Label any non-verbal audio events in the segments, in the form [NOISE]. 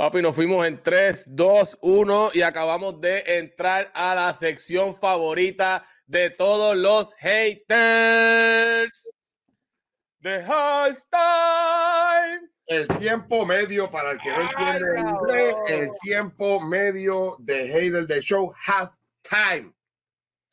Papi, nos fuimos en 3, 2, 1 y acabamos de entrar a la sección favorita de todos los haters. The Time. El tiempo medio, para el que no entiende inglés, el tiempo medio de hater de show, half time.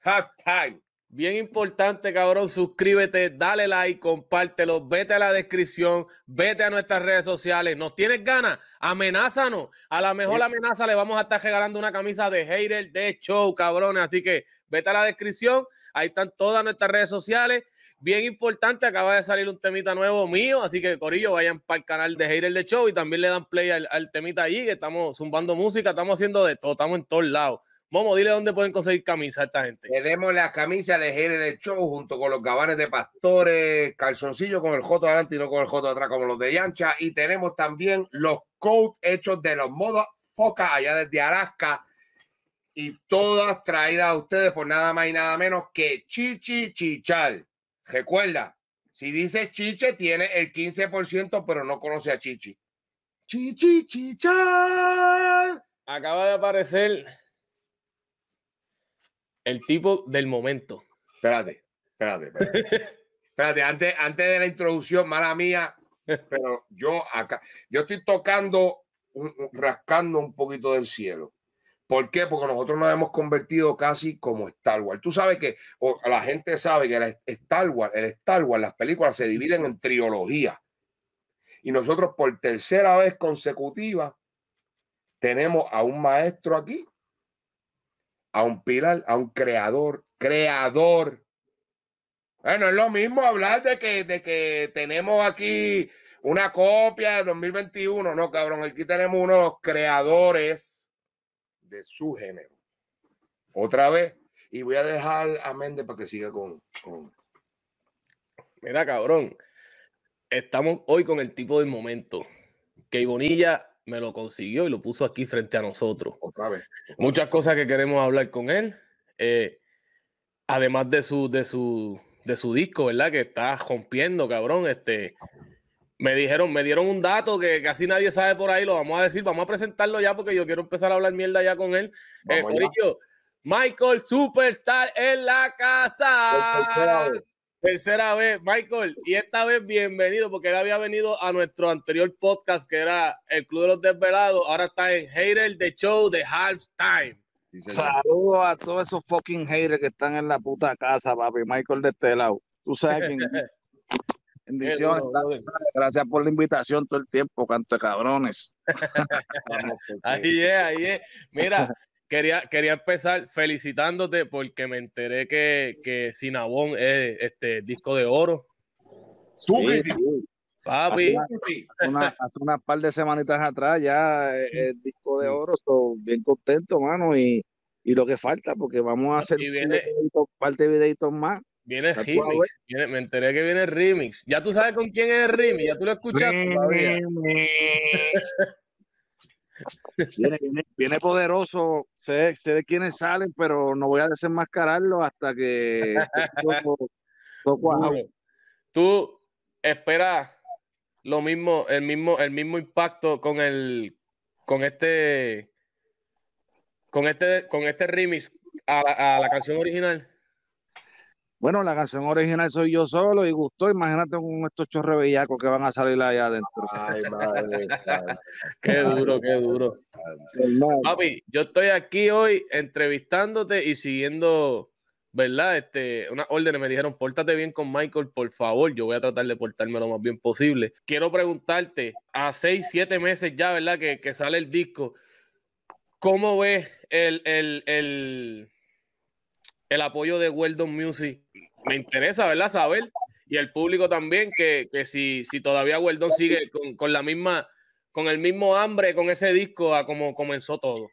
Half time. Bien importante, cabrón. Suscríbete, dale like, compártelo, vete a la descripción, vete a nuestras redes sociales. ¿Nos tienes ganas? Amenázanos. A la mejor amenaza le vamos a estar regalando una camisa de hater de show, cabrones. Así que vete a la descripción. Ahí están todas nuestras redes sociales. Bien importante, acaba de salir un temita nuevo mío, así que Corillo, vayan para el canal de Hater de Show y también le dan play al, al temita allí, que estamos zumbando música, estamos haciendo de todo, estamos en todos lados. Momo, dile dónde pueden conseguir camisas esta gente. Tenemos las camisas de de Show junto con los gabanes de pastores, calzoncillos con el joto adelante y no con el joto atrás como los de Yancha. Y tenemos también los coats hechos de los modos foca allá desde Alaska. Y todas traídas a ustedes por nada más y nada menos que Chichi Chichal. Recuerda, si dice Chiche, tiene el 15%, pero no conoce a Chichi. Chichi Chichal. Acaba de aparecer el tipo del momento. Espérate, espérate, espérate. [LAUGHS] espérate, antes, antes de la introducción, mala mía, pero yo acá, yo estoy tocando, rascando un poquito del cielo. ¿Por qué? Porque nosotros nos hemos convertido casi como Star Wars. Tú sabes que, o la gente sabe que el Star Wars, el Star Wars, las películas se dividen en trilogía. Y nosotros por tercera vez consecutiva tenemos a un maestro aquí a un pilar, a un creador, creador. Bueno, es lo mismo hablar de que, de que tenemos aquí una copia de 2021, no, cabrón, aquí tenemos unos creadores de su género. Otra vez, y voy a dejar a Méndez para que siga con, con... Mira, cabrón, estamos hoy con el tipo del momento. Que Bonilla me lo consiguió y lo puso aquí frente a nosotros. Otra vez. Muchas cosas que queremos hablar con él. Eh, además de su, de su, de su disco, ¿verdad? Que está rompiendo, cabrón. Este, me dijeron, me dieron un dato que casi nadie sabe por ahí, lo vamos a decir, vamos a presentarlo ya porque yo quiero empezar a hablar mierda ya con él. Eh, Michael Superstar en la casa. Tercera vez, Michael, y esta vez bienvenido, porque él había venido a nuestro anterior podcast, que era el Club de los Desvelados, ahora está en Hater The Show de Halftime. Saludos a todos esos fucking haters que están en la puta casa, papi. Michael de este lado. Tú sabes quién. [LAUGHS] Bendiciones. Gracias por la invitación todo el tiempo, canto cabrones. [LAUGHS] ahí es, ahí es. Mira, quería, quería empezar felicitándote porque me enteré que, que Sinabón es este disco de oro. ¿Tú Papi. Hace una, hace una par de semanitas atrás ya el disco de oro, estoy bien contento, mano, y, y, lo que falta, porque vamos a hacer viene, un par de videitos más. Viene remix, viene, me enteré que viene remix. Ya tú sabes con quién es el remix, ya tú lo escuchaste. [LAUGHS] Viene, viene, poderoso, sé, sé, de quiénes salen, pero no voy a desenmascararlo hasta que Tú esperas lo mismo, el mismo, el mismo impacto con el con este con este con este remix a la canción original. Bueno, la canción original soy yo solo y gustó. Imagínate con estos chorros bellacos que van a salir allá adentro. Ay, madre, [LAUGHS] qué duro, qué duro. Papi, yo estoy aquí hoy entrevistándote y siguiendo, ¿verdad? Este, unas órdenes me dijeron, pórtate bien con Michael, por favor. Yo voy a tratar de portarme lo más bien posible. Quiero preguntarte, a seis, siete meses ya, ¿verdad? Que, que sale el disco. ¿Cómo ves el, el, el el apoyo de Weldon Music. Me interesa, ¿verdad? Saber. Y el público también, que, que si, si todavía Weldon sigue con, con, la misma, con el mismo hambre con ese disco a como comenzó todo.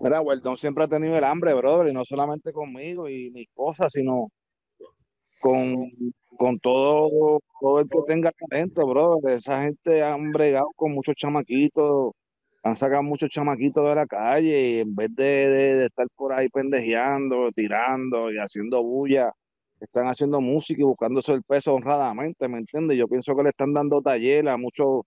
Mira, Weldon siempre ha tenido el hambre, brother, y no solamente conmigo y mis cosas, sino con, con todo, todo el que tenga talento, brother. Esa gente han bregado con muchos chamaquitos han sacado muchos chamaquitos de la calle y en vez de, estar por ahí pendejeando, tirando y haciendo bulla, están haciendo música y buscándose el peso honradamente, ¿me entiendes? Yo pienso que le están dando taller a muchos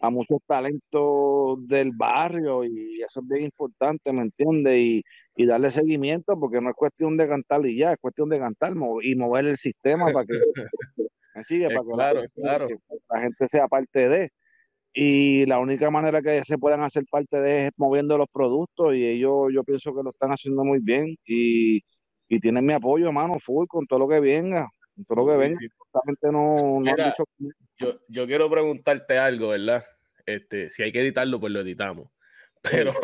a muchos talentos del barrio y eso es bien importante, ¿me entiendes? Y, y, darle seguimiento porque no es cuestión de cantar y ya, es cuestión de cantar y mover el sistema para que, [LAUGHS] me sigue, para claro, que, claro. la gente sea parte de. Y la única manera que se puedan hacer parte de es moviendo los productos y ellos yo pienso que lo están haciendo muy bien y, y tienen mi apoyo, hermano, full, con todo lo que venga, con todo lo que venga. No, no yo, yo quiero preguntarte algo, ¿verdad? Este, si hay que editarlo, pues lo editamos. [LAUGHS] Pero,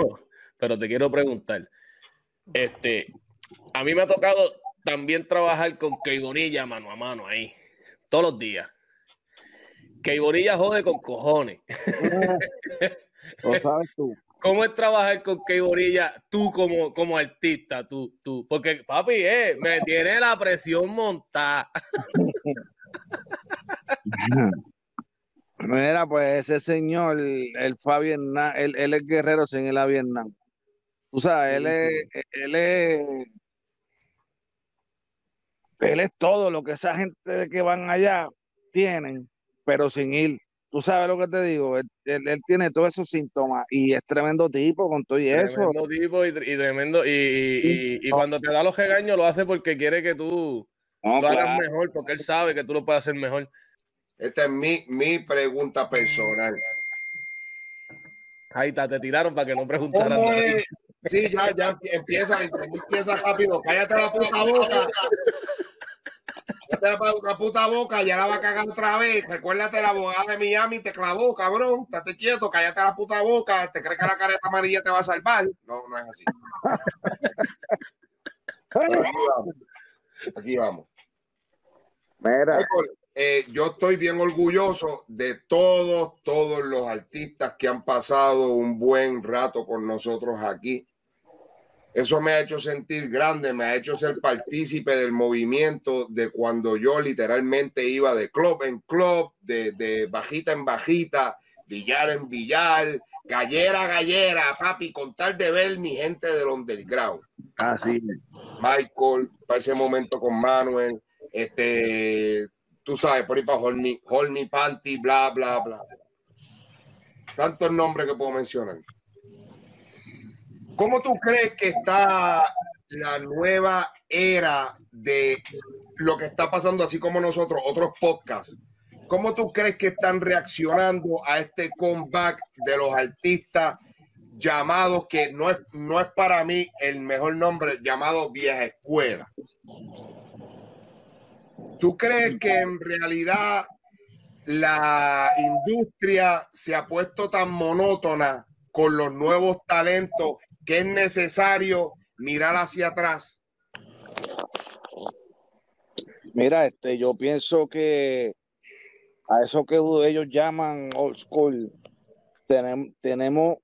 pero te quiero preguntar. Este, a mí me ha tocado también trabajar con Keibonilla mano a mano ahí, todos los días. Keibonilla jode con cojones. [LAUGHS] Lo sabes tú. ¿Cómo es trabajar con Keibonilla tú como, como artista? Tú, tú, porque papi, eh, me tiene la presión montada. [LAUGHS] Mira, pues ese señor, el Fabián, él, él es guerrero sin el a Vietnam. Tú sabes, él es, él es, él es todo lo que esa gente que van allá tienen, pero sin ir. Tú sabes lo que te digo, él, tiene todos esos síntomas y es tremendo tipo con todo y eso. Tremendo tipo y, tremendo, y, y, cuando te da los regaños lo hace porque quiere que tú lo hagas mejor, porque él sabe que tú lo puedes hacer mejor. Esta es mi, mi pregunta personal. Ahí está, te tiraron para que no preguntaran. Sí, ya, ya empieza, empieza rápido. Cállate la puta boca. La puta boca, ya la va a cagar otra vez. Recuérdate, la abogada de Miami te clavó, cabrón. Estate quieto, cállate la puta boca. ¿Te crees que la careta amarilla te va a salvar? No, no es así. aquí vamos. Aquí vamos. Mira. Eh, yo estoy bien orgulloso de todos, todos los artistas que han pasado un buen rato con nosotros aquí. Eso me ha hecho sentir grande, me ha hecho ser partícipe del movimiento de cuando yo literalmente iba de club en club, de, bajita en bajita, billar en billar, gallera a gallera, papi, con tal de ver mi gente del underground. Así. Ah, Michael, para ese momento con Manuel, este, tú sabes, por ahí para Hold Me, Panty, bla, bla, bla. Tantos nombres que puedo mencionar. ¿Cómo tú crees que está la nueva era de lo que está pasando, así como nosotros, otros podcasts? ¿Cómo tú crees que están reaccionando a este comeback de los artistas llamados, que no es, no es para mí el mejor nombre, llamado vieja escuela? ¿Tú crees que en realidad la industria se ha puesto tan monótona con los nuevos talentos que es necesario mirar hacia atrás? Mira, este, yo pienso que a eso que ellos llaman old school, tenemos, tenemos,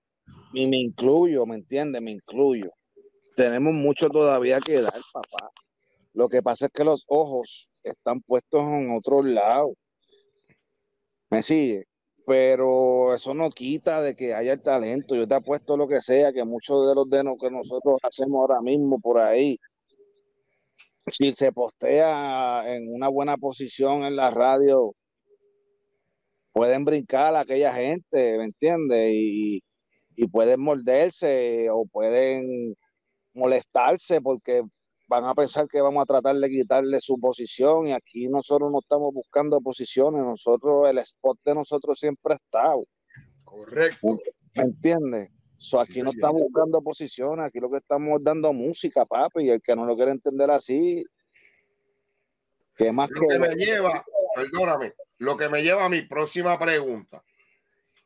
y me incluyo, ¿me entiendes? Me incluyo. Tenemos mucho todavía que dar, papá. Lo que pasa es que los ojos están puestos en otro lado. ¿Me sigue? Pero eso no quita de que haya el talento. Yo te apuesto lo que sea, que muchos de los de que nosotros hacemos ahora mismo por ahí, si se postea en una buena posición en la radio, pueden brincar a aquella gente, ¿me entiendes? Y, y pueden morderse o pueden molestarse porque van a pensar que vamos a tratar de quitarle su posición y aquí nosotros no estamos buscando posiciones, nosotros, el spot de nosotros siempre ha estado. Correcto. ¿Me entiendes? aquí no estamos buscando posiciones, aquí lo que estamos dando música, papi, y el que no lo quiere entender así, que más lo que, me lleva, perdóname, lo que me lleva a mi próxima pregunta.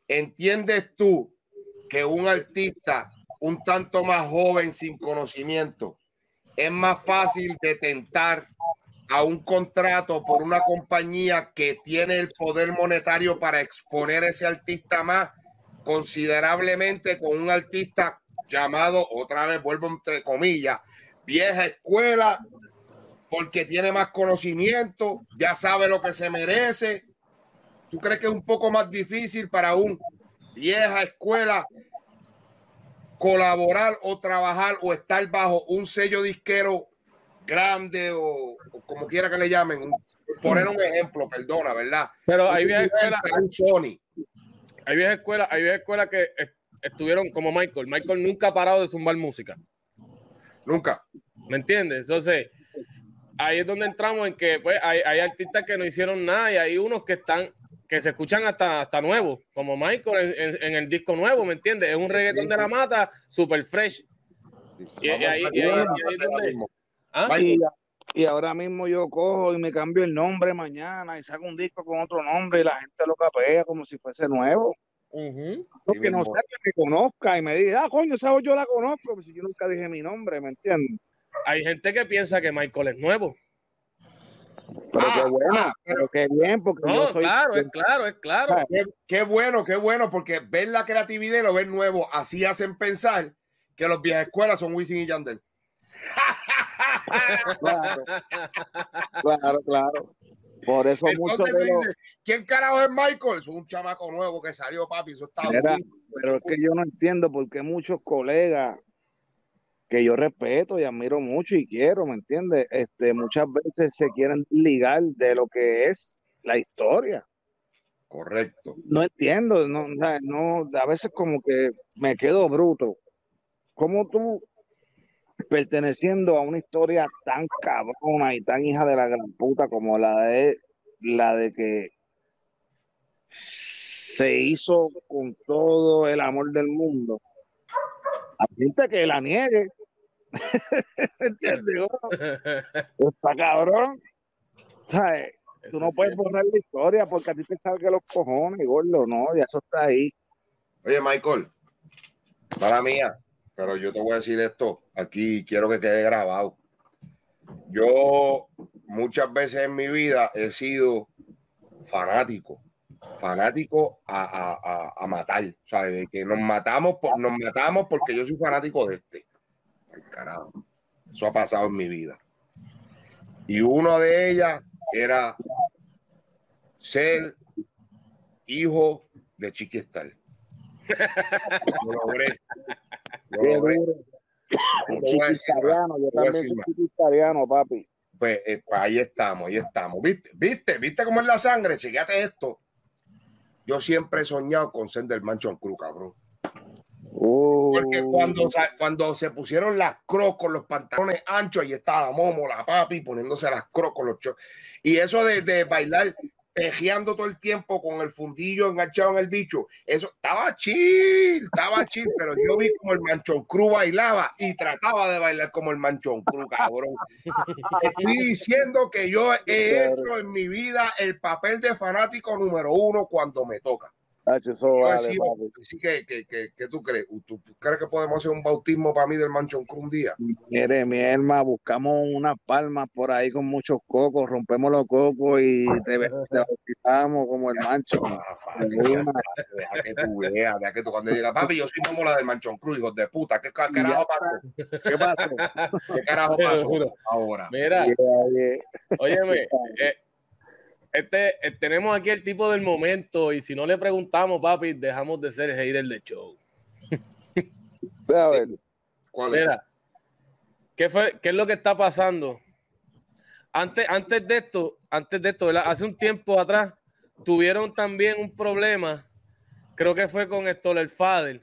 ¿Entiendes tú que un artista un tanto más joven sin conocimiento es más fácil de tentar a un contrato por una compañía que tiene el poder monetario para exponer ese artista más considerablemente con un artista llamado, otra vez vuelvo entre comillas, vieja escuela, porque tiene más conocimiento, ya sabe lo que se merece. ¿Tú crees que es un poco más difícil para un vieja escuela colaborar o trabajar o estar bajo un sello disquero grande o, como quiera que le llamen. poner un ejemplo, perdona, ¿verdad? Pero viene un Sony. hay viejas escuelas, hay viejas escuelas que estuvieron como Michael. Michael nunca ha parado de zumbar música. Nunca. ¿Me entiendes? Entonces, ahí es donde entramos en que pues, hay, artistas que no hicieron nada y hay unos que están que se escuchan hasta, hasta nuevos, como Michael en, el disco nuevo, ¿me entiendes? Es un reggaetón de la mata, super fresh. Y, ahí, y, ahora mismo yo cojo y me cambio el nombre mañana y saco un disco con otro nombre y la gente lo capea como si fuese nuevo. Porque no sé que me conozca y me diga, ah, coño, esa yo la conozco, pero si yo nunca dije mi nombre, ¿me entiendes? Hay gente que piensa que Michael es nuevo. Pero qué ah, bueno, ah, pero qué bien, porque no, claro, es claro, es claro. Qué, bueno, qué bueno, porque ver la creatividad y lo ver nuevo, así hacen pensar que los viejas escuelas son Wisin y Yandel. claro, claro, claro. Por eso mucho de ¿Quién carajo es Michael? Es un chamaco nuevo que salió, papi. Eso está Pero es que yo no entiendo por qué muchos colegas que yo respeto y admiro mucho y quiero, ¿me entiendes? Este, muchas veces se quieren ligar de lo que es la historia. Correcto. No entiendo, no, no, a veces como que me quedo bruto. ¿Cómo tú, perteneciendo a una historia tan cabrona y tan hija de la gran puta como la de la de que se hizo con todo el amor del mundo, a gente que la niegue, [LAUGHS] ¿Entiendes? [LAUGHS] Está cabrón. ¿Sabes? Tú no puedes borrar la historia porque a ti te salga los cojones, gordo, no, ya eso está ahí. Oye, Michael, para mía, pero yo te voy a decir esto, aquí quiero que quede grabado. Yo muchas veces en mi vida he sido fanático, fanático a, a, a, matar, o sea, de que nos matamos, nos matamos porque yo soy fanático de este. Ay, carajo. Eso ha pasado en mi vida. Y uno de ellas era ser hijo de Chiquistal. Lo logré. Lo logré. Chiquistariano, yo también soy chiquistariano, papi. Pues, eh, pues, ahí estamos, ahí estamos. ¿Viste? ¿Viste? ¿Viste cómo es la sangre? Chequete esto. Yo siempre he soñado con ser del Manchón Cruz, cabrón. Porque oh. cuando, cuando se pusieron las crocs con los pantalones anchos, ahí estaba Momo, la papi, poniéndose las crocs con los Y eso de, de bailar pejeando todo el tiempo con el fundillo enganchado en el bicho. Eso estaba chill, estaba chill, pero yo vi como el Manchón Cruz bailaba y trataba de bailar como el Manchón Cruz, cabrón. Estoy diciendo que yo he hecho en mi vida el papel de fanático número uno cuando me toca. Así que, que, que, tú crees? ¿Tú, crees que podemos hacer un bautismo para mí del Manchón Cruz un día? Mire, mi hermano, buscamos unas palmas por ahí con muchos cocos, rompemos los cocos y te, bautizamos como el Manchón. deja, que tú veas, deja que tú cuando digas, papi, yo soy como la del Manchón Cruz, hijos de puta, ¿qué carajo pasó? ¿Qué pasó? ¿Qué carajo pasó [LAUGHS] ahora? Mira, óyeme, [LAUGHS] eh, este, eh, tenemos aquí el tipo del momento y si no le preguntamos, papi, dejamos de ser el hater de show. [LAUGHS] A ver. ¿Cuál Mira, ¿qué, fue, ¿qué es lo que está pasando? Antes, antes de esto, antes de esto, hace un tiempo atrás, tuvieron también un problema, creo que fue con esto, el Fader,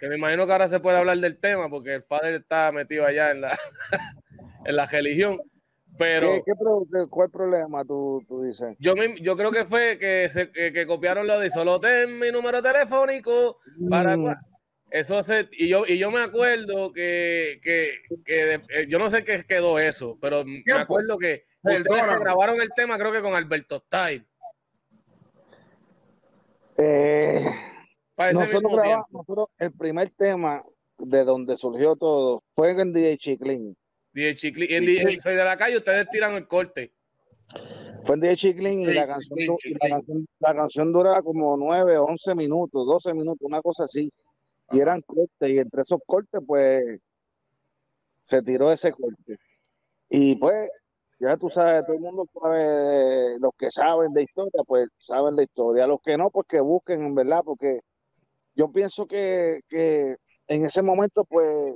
que me imagino que ahora se puede hablar del tema porque el Fader está metido allá en la, [LAUGHS] en la religión pero, ¿Qué, cuál problema tú, tú, dices? Yo, yo creo que fue que, se, que, copiaron lo de solo ten mi número telefónico para... Mm. Eso hace, y yo, y yo me acuerdo que, que, que eh, yo no sé qué quedó eso, pero me acuerdo que grabaron el tema, creo que con Alberto Style. Eh, nosotros grabamos, el primer tema de donde surgió todo fue en DJ Chiclin. DJ Chiclin. Soy de la calle, ustedes tiran el corte. Fue en DJ Chiclin y, la, canción, la, canción, dura como 9, 11 minutos, 12 minutos, una cosa así. Y eran cortes, y entre esos cortes, pues, se tiró ese corte. Y pues, ya tú sabes, todo el mundo sabe, los que saben de historia, pues saben de historia. Los que no, pues que busquen, en verdad, porque yo pienso que, que en ese momento, pues,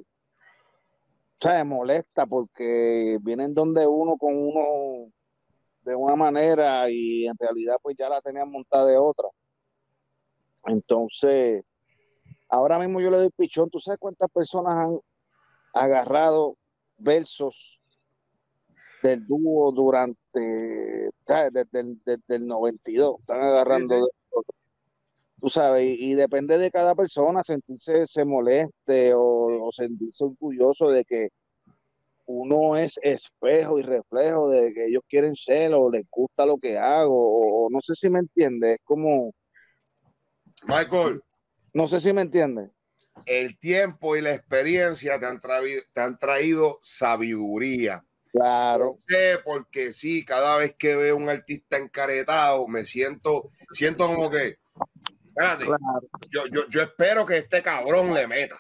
sea, molesta porque vienen donde uno con uno de una manera y en realidad pues ya la tenían montada de otra. Entonces, ahora mismo yo le doy pichón. ¿Tú sabes cuántas personas han agarrado versos del dúo durante, Desde, el, desde el 92? Están agarrando tú sabes, y, depende de cada persona sentirse se moleste o, sentirse orgulloso de que uno es espejo y reflejo de que ellos quieren ser o les gusta lo que hago, o, no sé si me entiende, es como... Michael. No sé si me entiende. El tiempo y la experiencia te han, traído, te han traído sabiduría. Claro. sé, porque sí, cada vez que veo un artista encaretado, me siento, siento como que Espérate. Yo, yo, yo, espero que este cabrón le meta.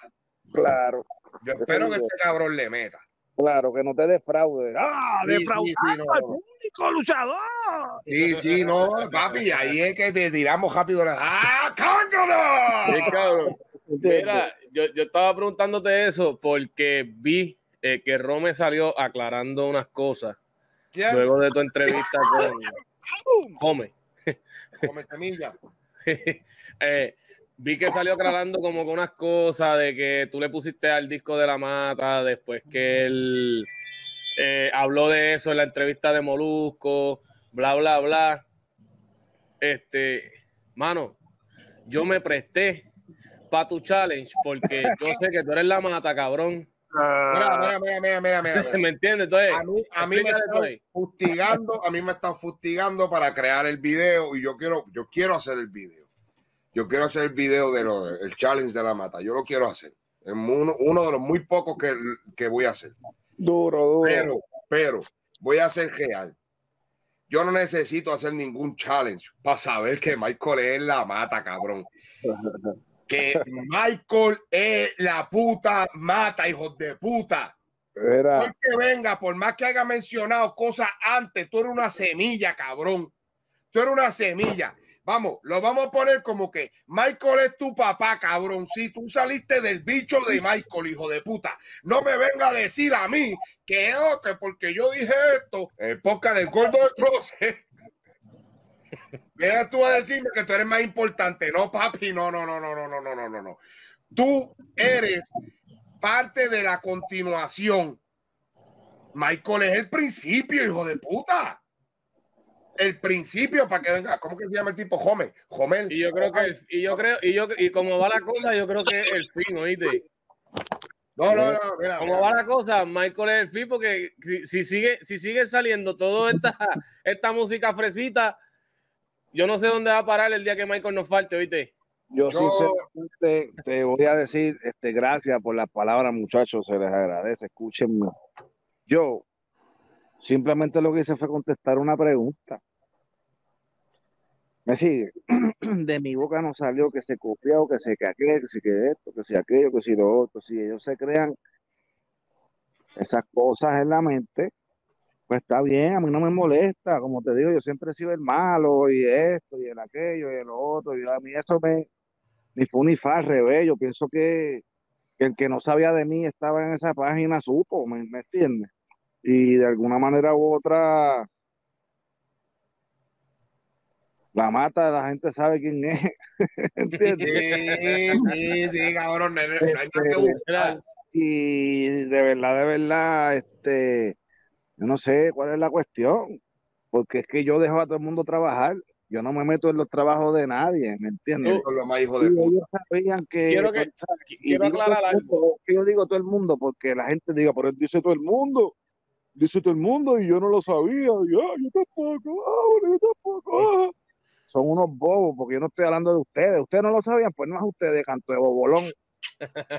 Claro. Yo espero que este cabrón le meta. Claro, que no te defraude. ¡Ah! Sí, defraudando al público luchador. Sí, sí, no, papi, ahí es que te tiramos rápido. ¡Ah, cángalo! Sí, cabrón. Mira, yo, yo estaba preguntándote eso porque vi eh, que Rome salió aclarando unas cosas. Luego de tu entrevista con [LAUGHS] Home. Home Semilla. [LAUGHS] Eh, vi que salió aclarando como con unas cosas de que tú le pusiste al disco de la mata después que él eh, habló de eso en la entrevista de Molusco, bla, bla, bla. Este, mano, yo me presté para tu challenge porque yo sé que tú eres la mata, cabrón. Mira, mira, mira, mira, [LAUGHS] ¿Me entiendes? Entonces, a mí, a mí me están fustigando, a mí me están fustigando para crear el video y yo quiero, yo quiero hacer el video. Yo quiero hacer el video de el challenge de la mata. Yo lo quiero hacer. Es uno, uno de los muy pocos que, que, voy a hacer. Duro, duro. Pero, pero, voy a hacer real. Yo no necesito hacer ningún challenge para saber que Michael es la mata, cabrón. [LAUGHS] que Michael es la puta mata, hijos de puta. Era. que venga, por más que haya mencionado cosas antes, tú eres una semilla, cabrón. Tú eres una semilla. Vamos, lo vamos a poner como que Michael es tu papá, cabrón. Si tú saliste del bicho de Michael, hijo de puta, no me venga a decir a mí que, oh, que porque yo dije esto, en poca del gordo de closet. [LAUGHS] Mira tú a decirme que tú eres más importante. No, papi, no, no, no, no, no, no, no, no, no. Tú eres parte de la continuación. Michael es el principio, hijo de puta el principio para que venga. ¿Cómo que se llama el tipo? Jome. Jomel. Y yo creo que y yo creo, y yo y como va la cosa, yo creo que es el fin, oíste. No, no, no, mira, Como va la cosa, Michael es el fin porque si, sigue, si sigue saliendo toda esta, esta música fresita, yo no sé dónde va a parar el día que Michael nos falte, oíste. Yo, sinceramente te voy a decir este, gracias por las palabras, muchachos, se les agradece, escúchenme. Yo Simplemente lo que hice fue contestar una pregunta. Me sigue. [CLEARS THROAT] De mi boca no salió que se copió, que se que aquello, que si que esto, que si aquello, que si lo otro. Si ellos se crean esas cosas en la mente, pues está bien, a mí no me molesta. Como te digo, yo siempre he sido el malo y esto y el aquello y el otro. Y a mí eso me ni fue ni fa al revés. Yo pienso que, el que no sabía de mí estaba en esa página, supo, ¿me, me entiendes? y de alguna manera u otra la mata, la gente sabe quién es. [LAUGHS] Sí, sí, cabrón, no hay que Y de verdad, de verdad, este, yo no sé cuál es la cuestión, porque es que yo dejo a todo el mundo trabajar. Yo no me meto en los trabajos de nadie, ¿me entiendes? Lo más hijo de ellos sabían que. Quiero, que, quiero aclarar algo. Que yo digo todo el mundo, porque la gente diga, por él dice todo el mundo dice todo el mundo y yo no lo sabía. Y, ah, yo tampoco, ah, yo tampoco. Ah". Son unos bobos, porque yo no estoy hablando de ustedes. Ustedes no lo sabían, pues no es ustedes, canto de bobolón.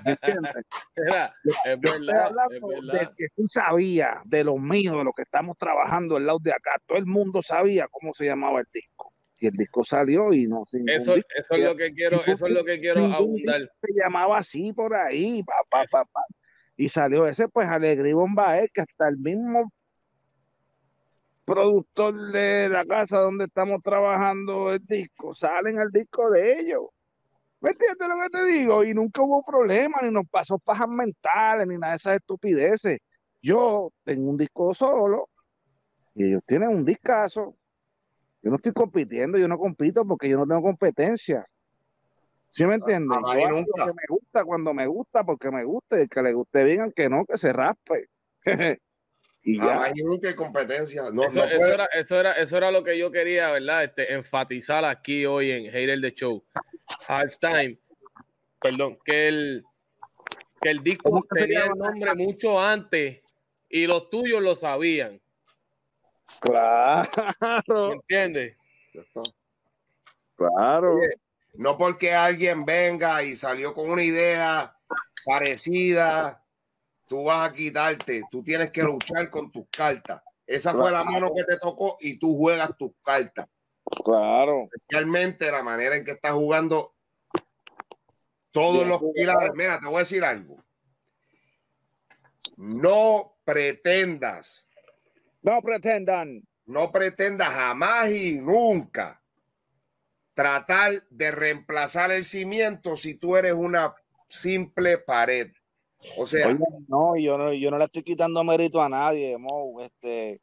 ¿Me entiendes? [LAUGHS] es verdad, de que tú sabías de lo mío, de lo que estamos trabajando al lado de acá. Todo el mundo sabía cómo se llamaba el disco. Y el disco salió y no eso, eso es lo que quiero, eso es lo que quiero abundar. Se llamaba así por ahí, pa, pa, pa, pa. Y salió ese, pues, Alegría Bombae, que hasta el mismo productor de la casa donde estamos trabajando el disco, salen al disco de ellos. ¿Me entiendes lo que te digo? Y nunca hubo problema, ni nos pasó pajas mentales, ni nada de esas estupideces. Yo tengo un disco solo y ellos tienen un discazo. Yo no estoy compitiendo, yo no compito porque yo no tengo competencia. ¿Sí me entiendes? nunca. me gusta cuando me gusta, porque me gusta, y que le guste bien, que no, que se raspe. Y ya. hay competencia. No, eso, era, eso, era, eso era lo que yo quería, ¿verdad? Este, enfatizar aquí hoy en Hater the Show. Halftime. Perdón, que el, que el disco tenía el nombre mucho antes y los tuyos lo sabían. Claro. ¿Me entiendes? Claro. no porque alguien venga y salió con una idea parecida, tú vas a quitarte, tú tienes que luchar con tus cartas. Esa fue la mano que te tocó y tú juegas tus cartas. Claro. Especialmente la manera en que estás jugando todos los pilares. Mira, te voy a decir algo. No pretendas. No pretendan. No pretendas jamás y nunca tratar de reemplazar el cimiento si tú eres una simple pared. O sea, no, yo no, yo no le estoy quitando mérito a nadie, Mo. Este,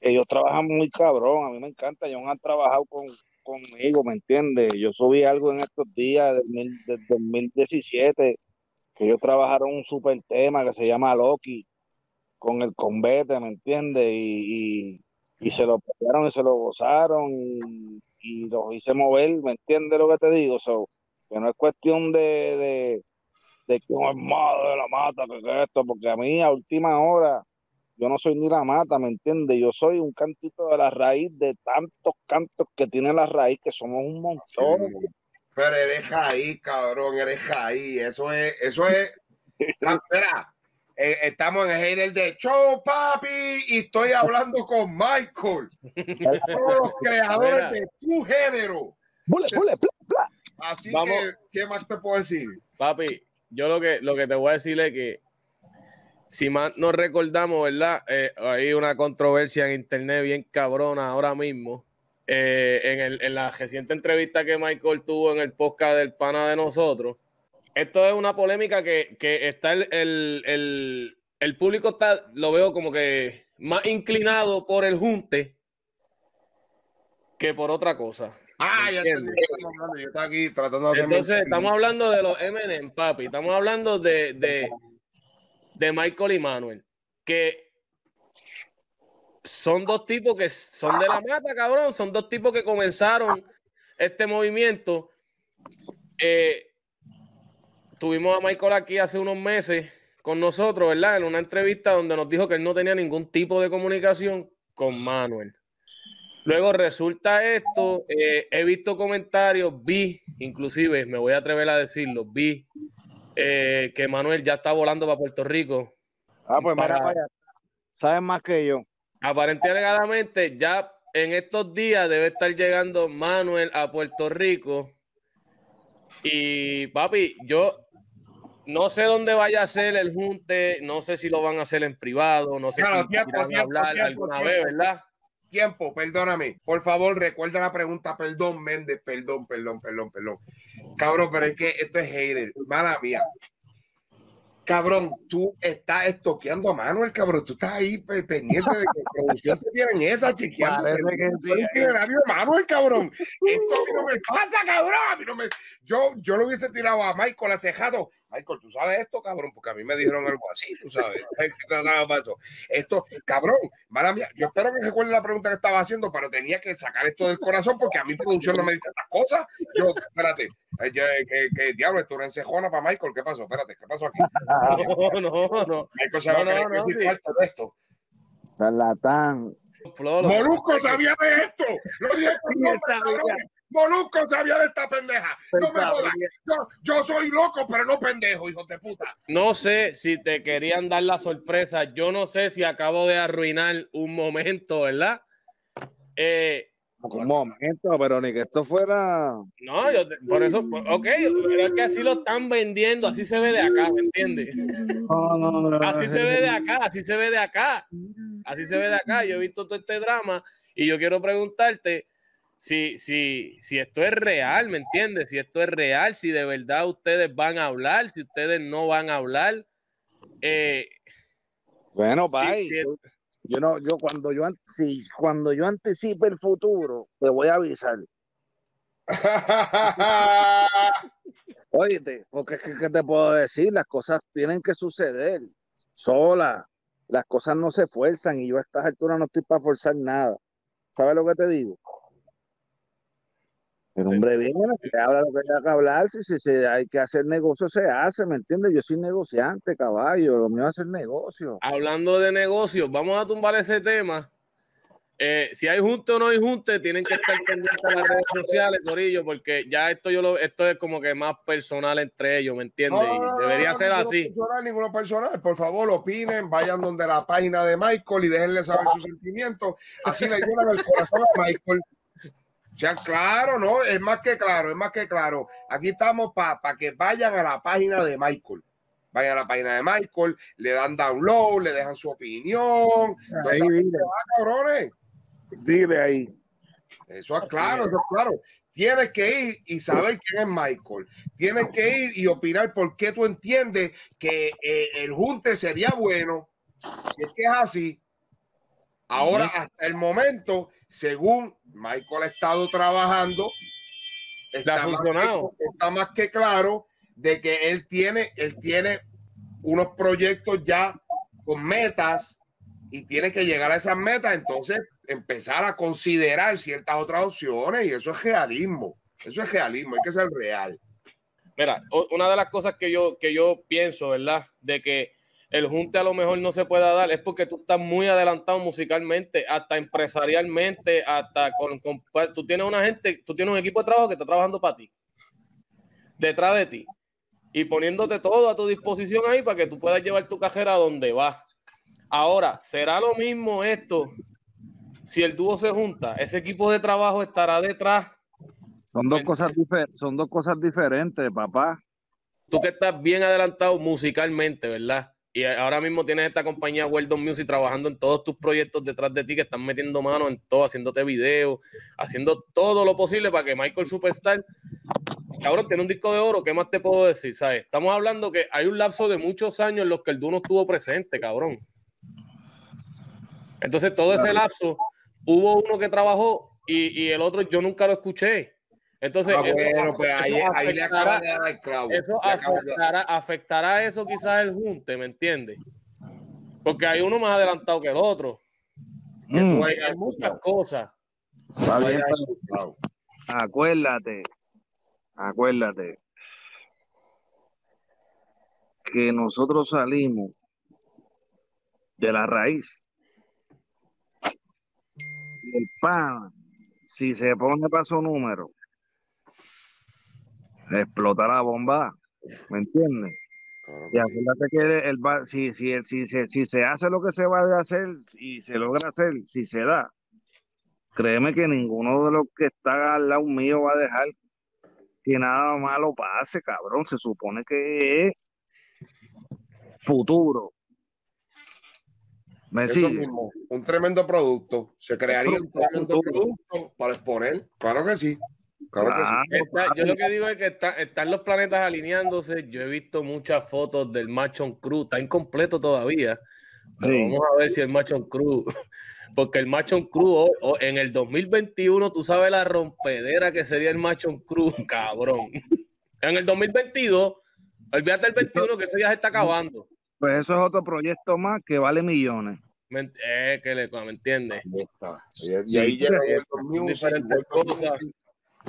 ellos trabajan muy cabrón, a mí me encanta, ellos han trabajado con, conmigo, ¿me entiendes? Yo subí algo en estos días del, 2017, que ellos trabajaron un super tema que se llama Loki, con el convete, ¿me entiendes? Y, y, se lo pegaron y se lo gozaron y, los hice mover, ¿me entiendes lo que te digo? So, que no es cuestión de, de que uno es malo de la mata, que, que esto, porque a mí a última hora yo no soy ni la mata, ¿me entiendes? Yo soy un cantito de la raíz de tantos cantos que tiene la raíz, que somos un montón. pero eres ahí, cabrón, eres ahí. Eso es, eso es. [LAUGHS] espera, eh, estamos en el de show, papi, y estoy hablando con Michael, todos los creadores de tu género. Así que, ¿qué más te puedo decir? Papi, yo lo que, lo que te voy a decir es que si más nos recordamos, ¿verdad? Eh, hay una controversia en internet bien cabrona ahora mismo. Eh, en, el, en, la reciente entrevista que Michael tuvo en el podcast del pana de nosotros. Esto es una polémica que, que está el, el, el, público está, lo veo como que más inclinado por el junte que por otra cosa. Ah, ya entendí. Yo aquí tratando de Entonces, estamos hablando de los MN, papi. Estamos hablando de, de, de Michael y Manuel, que son dos tipos que son de la mata, cabrón. Son dos tipos que comenzaron este movimiento. Eh, tuvimos a Michael aquí hace unos meses con nosotros, ¿verdad? En una entrevista donde nos dijo que él no tenía ningún tipo de comunicación con Manuel. Luego resulta esto, eh, he visto comentarios, vi, inclusive, me voy a atrever a decirlo, vi eh, que Manuel ya está volando para Puerto Rico. Ah, pues para, mira, Sabes más que yo. Aparentemente, ya en estos días debe estar llegando Manuel a Puerto Rico. Y papi, yo no sé dónde vaya a ser el junte, no sé si lo van a hacer en privado, no sé si van a hablar alguna vez, ¿verdad? Tiempo, perdóname. Por favor, recuerda la pregunta. Perdón, Méndez, perdón, perdón, perdón, perdón. Cabrón, pero es que esto es hater. Mala mía. Cabrón, tú estás estoqueando a Manuel, cabrón. Tú estás ahí pendiente de que producción te tienen esa, chequeando Manuel, cabrón. Esto a mí no me pasa, cabrón. A mí no me... yo, yo lo hubiese tirado a Michael acejado Michael, tú sabes esto, cabrón, porque a mí me dijeron algo así, tú sabes. [LAUGHS] Esto, cabrón, mala mía, yo espero que recuerde la pregunta que estaba haciendo, pero tenía que sacar esto del corazón porque a mi producción no me dice estas cosas. Yo, espérate, ¿qué, diablo, esto una encejona para Michael, ¿qué pasó? Espérate, ¿qué pasó aquí? [LAUGHS] No, no, no. Michael se va no, a creer que es de esto. Charlatán. Molusco sabía de esto. Lo dije con Molusco sabía de esta pendeja. No me jodas. Yo, soy loco, pero no pendejo, hijo de puta. No sé si te querían dar la sorpresa. Yo no sé si acabo de arruinar un momento, ¿verdad? Eh, un momento, pero ni que esto fuera. No, yo, por eso, ok, pero es que así lo están vendiendo, así se ve de acá, ¿me entiendes? así se ve de acá, así se ve de acá, así se ve de acá. Yo he visto todo este drama y yo quiero preguntarte si, si, si esto es real, ¿me entiendes? Si esto es real, si de verdad ustedes van a hablar, si ustedes no van a hablar. Eh, bueno, bye. yo no, yo cuando yo si, cuando yo anticipe el futuro, te voy a avisar. [LAUGHS] Oye, porque es que ¿qué te puedo decir, las cosas tienen que suceder solas. Las cosas no se fuerzan y yo a estas alturas no estoy para forzar nada. ¿Sabes lo que te digo? El hombre viene, se habla lo que hay que hablar, si, si, hay que hacer negocio, se hace, ¿me entiendes? Yo soy negociante, caballo, lo mío es hacer negocio. Hablando de negocios, vamos a tumbar ese tema eh, si hay junte o no hay junte, tienen que estar pendientes de las redes sociales, Corillo, porque ya esto yo lo, esto es como que más personal entre ellos, ¿me entiendes? debería ser así. Personal, ninguno personal, por favor, opinen, vayan donde la página de Michael y déjenle saber sus sentimientos. Así le llenan el corazón a Michael. Sea, claro, ¿no? Es más que claro, es más que claro. Aquí estamos para que vayan a la página de Michael vayan a la página de Michael, le dan download, le dejan su opinión. Entonces, cabrones. Dile ahí. Eso es claro, eso es claro. Tienes que ir y saber quién es Michael. Tienes que ir y opinar por qué tú entiendes que eh, el junte sería bueno. Si es que es así. Ahora, hasta el momento, según Michael ha estado trabajando, está, más que, está más que claro de que él tiene, él tiene unos proyectos ya con metas y tiene que llegar a esas metas. Entonces, empezar a considerar ciertas otras opciones y eso es realismo. Eso es realismo, hay que ser real. Mira, una de las cosas que yo, que yo pienso, ¿verdad? De que el junte a lo mejor no se pueda dar es porque tú estás muy adelantado musicalmente, hasta empresarialmente, hasta con, pues, tú tienes una gente, tú tienes un equipo de trabajo que está trabajando para ti, detrás de ti, y poniéndote todo a tu disposición ahí para que tú puedas llevar tu cajera a donde vas. Ahora, ¿será lo mismo esto si el dúo se junta, ese equipo de trabajo estará detrás. Son dos, cosas, son dos cosas diferentes, papá. Tú que estás bien adelantado musicalmente, ¿verdad? Y ahora mismo tienes esta compañía Weldon Music trabajando en todos tus proyectos detrás de ti, que están metiendo mano en todo, haciéndote videos, haciendo todo lo posible para que Michael Superstar, cabrón, tiene un disco de oro. ¿Qué más te puedo decir? ¿Sabes? Estamos hablando que hay un lapso de muchos años en los que el dúo no estuvo presente, cabrón. Entonces, todo ese lapso hubo uno que trabajó y, el otro yo nunca lo escuché. Entonces, ah, eso, pues ahí, afectará, Eso afectará, eso quizás el junte, ¿me entiendes? Porque hay uno más adelantado que el otro. Mm. Hay muchas cosas. Acuérdate, acuérdate que nosotros salimos de la raíz el pan, si se pone para su número, explota la bomba, ¿me entiendes? y acuérdate que el, si, si, si, si, se hace lo que se va a hacer y se logra hacer, si se da, créeme que ninguno de los que está al lado mío va a dejar que nada malo pase, cabrón. Se supone que es futuro un tremendo producto. Se crearía un tremendo producto para exponer. Claro que sí. Claro yo lo que digo es que están los planetas alineándose. Yo he visto muchas fotos del Machon Cruz. Está incompleto todavía. Pero vamos a ver si el Machon Cruz. [LAUGHS] Porque el Machon Cruz en el 2021, tú sabes la rompedera que sería el Machon Cruz, [LAUGHS] cabrón. En el 2022, olvídate el 21 que eso ya se está acabando. Pues eso es otro proyecto más que vale millones. Me, eh, que le, ¿me entiendes? Y, ahí llega diferentes cosas.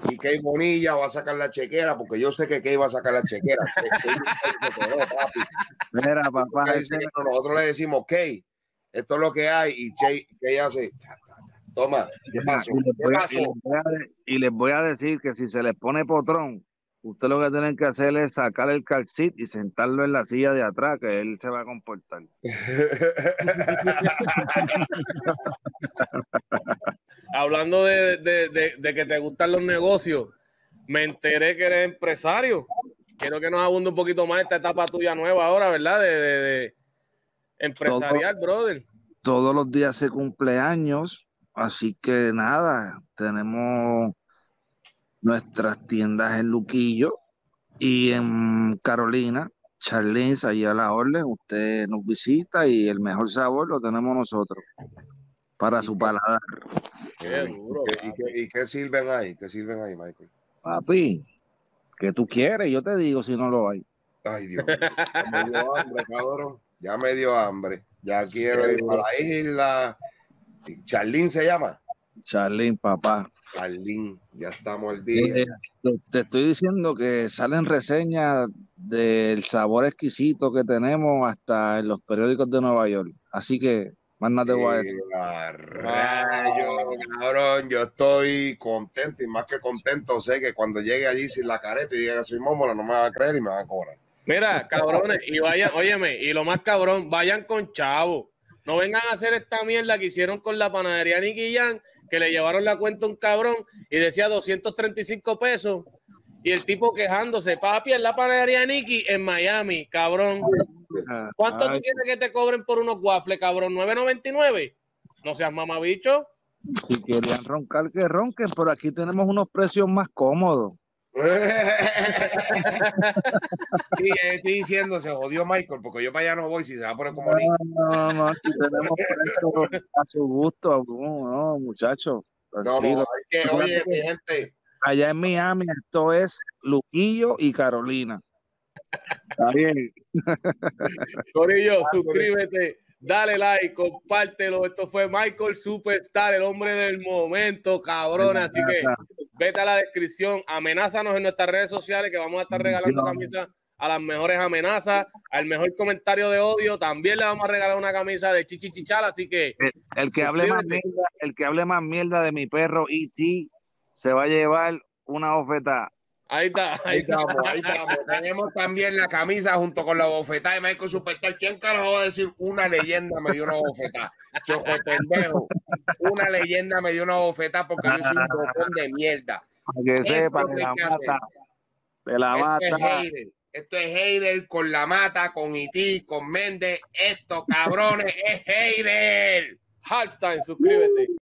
Y Key Bonilla va a sacar la chequera, porque yo sé que Key va a sacar la chequera. [LAUGHS] Mira, papá. Nosotros le decimos, Key, esto es lo que hay, y Key hace. Toma, ¿qué pasó? y les voy a decir que si se les pone potrón, Usted lo que tienen que hacer es sacar el calcit y sentarlo en la silla de atrás, que él se va a comportar. [LAUGHS] [LAUGHS] Hablando de, que te gustan los negocios, me enteré que eres empresario. Quiero que nos abunde un poquito más esta etapa tuya nueva ahora, ¿verdad? De, empresarial, brother. Todos los días se cumpleaños, así que nada, tenemos nuestras tiendas en Luquillo y en Carolina, Charlins, allí a la orden, usted nos visita y el mejor sabor lo tenemos nosotros para su paladar. ¿Y, qué, sirven ahí? ¿Qué sirven ahí, Michael? Papi, ¿Qué tú quieres? Yo te digo si no lo hay. Ay, Dios mío. Ya me dio [LAUGHS] hambre, cabrón. Ya me dio hambre. Ya quiero ir a la isla. Charlín se llama. Charlín, papá. Charlín, ya estamos el día. Eh, te estoy diciendo que salen reseñas del sabor exquisito que tenemos hasta en los periódicos de Nueva York. Así que, más nada te voy a decir. Rayo, cabrón, yo estoy contento y más que contento sé que cuando llegue allí sin la careta y diga que soy mómola, no me va a creer y me va a cobrar. Mira, cabrones, y vayan, óyeme, y lo más cabrón, vayan con chavo. No vengan a hacer esta mierda que hicieron con la panadería Jan, que le llevaron la cuenta a un cabrón y decía 235 pesos. Y el tipo quejándose, papi, en la panadería Nicky en Miami, cabrón. ¿Cuánto tú quieres que te cobren por unos waffles, cabrón? ¿9.99? No seas mamabicho. Si querían roncar, que ronquen. Por aquí tenemos unos precios más cómodos. [LAUGHS] sí, estoy diciendo, se jodió Michael, porque yo para allá no voy si se va a poner como niño. No, no, aquí tenemos a su gusto, no, muchachos. No, no, que, oye, mi gente. Allá en Miami, esto es Luquillo y Carolina. Está bien. [LAUGHS] Corillo, suscríbete, dale like, compártelo. Esto fue Michael Superstar, el hombre del momento, cabrón. Así que vete a la descripción, amenázanos en nuestras redes sociales que vamos a estar regalando camisas a las mejores amenazas, al mejor comentario de odio, también le vamos a regalar una camisa de chichichichal, así que el, que hable más mierda, el que hable más mierda de mi perro E.T. se va a llevar una oferta. Ahí está, ahí, estamos, ahí estamos. [LAUGHS] Tenemos también la camisa junto con la bofetada de Michael Superstar. ¿Quién carajo va a decir una leyenda me dio una bofetada? Choco pendejo. Una leyenda me dio una bofetada porque yo soy un botón de mierda. Para que sepa que la mata. De la Esto mata. Es Heider. Esto es Heider con la mata, con Iti, con Méndez. Esto, cabrones, es Heider. Halstein, suscríbete.